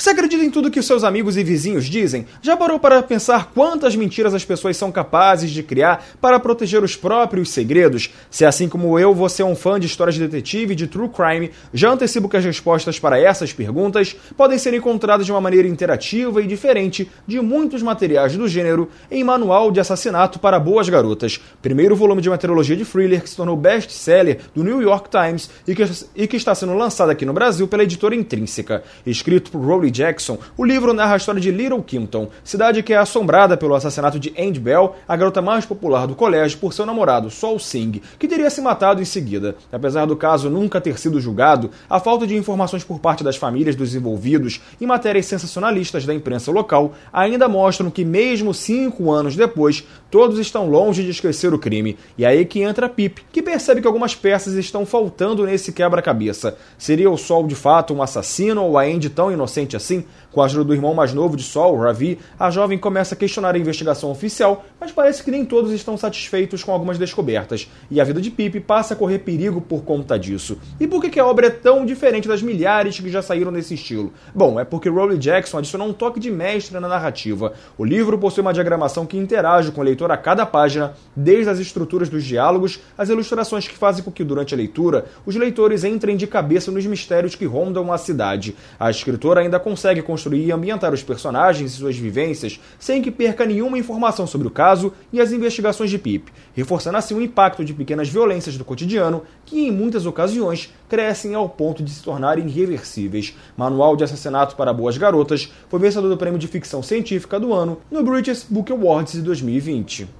Você acredita em tudo que seus amigos e vizinhos dizem? Já parou para pensar quantas mentiras as pessoas são capazes de criar para proteger os próprios segredos? Se assim como eu, você é um fã de histórias de detetive e de true crime, já antecipo que as respostas para essas perguntas podem ser encontradas de uma maneira interativa e diferente de muitos materiais do gênero em Manual de Assassinato para Boas Garotas, primeiro volume de uma trilogia de thriller que se tornou best-seller do New York Times e que, e que está sendo lançado aqui no Brasil pela editora Intrínseca. Escrito por Rowley Jackson, o livro narra a história de Little Kimpton, cidade que é assombrada pelo assassinato de Andy Bell, a garota mais popular do colégio, por seu namorado, Sol Singh, que teria se matado em seguida. Apesar do caso nunca ter sido julgado, a falta de informações por parte das famílias dos envolvidos e matérias sensacionalistas da imprensa local ainda mostram que, mesmo cinco anos depois, todos estão longe de esquecer o crime. E é aí que entra Pip, que percebe que algumas peças estão faltando nesse quebra-cabeça. Seria o Sol de fato um assassino ou a Andy tão inocente assim? Com a ajuda do irmão mais novo de Sol, Ravi, a jovem começa a questionar a investigação oficial, mas parece que nem todos estão satisfeitos com algumas descobertas, e a vida de Pip passa a correr perigo por conta disso. E por que, a obra é tão diferente das milhares que já saíram nesse estilo? Bom, é porque Rowley Jackson adicionou um toque de mestre na narrativa. O livro possui uma diagramação que interage com o leitor a cada página, desde as estruturas dos diálogos às ilustrações que fazem com que, durante a leitura, os leitores entrem de cabeça nos mistérios que rondam a cidade. A escritora ainda consegue construir e ambientar os personagens e suas vivências sem que perca nenhuma informação sobre o caso e as investigações de Pip, reforçando assim o impacto de pequenas violências do cotidiano que, em muitas ocasiões, crescem ao ponto de se tornarem irreversíveis. Manual de Assassinato para Boas Garotas foi vencedor do prêmio de ficção científica do ano no British Book Awards de 2020.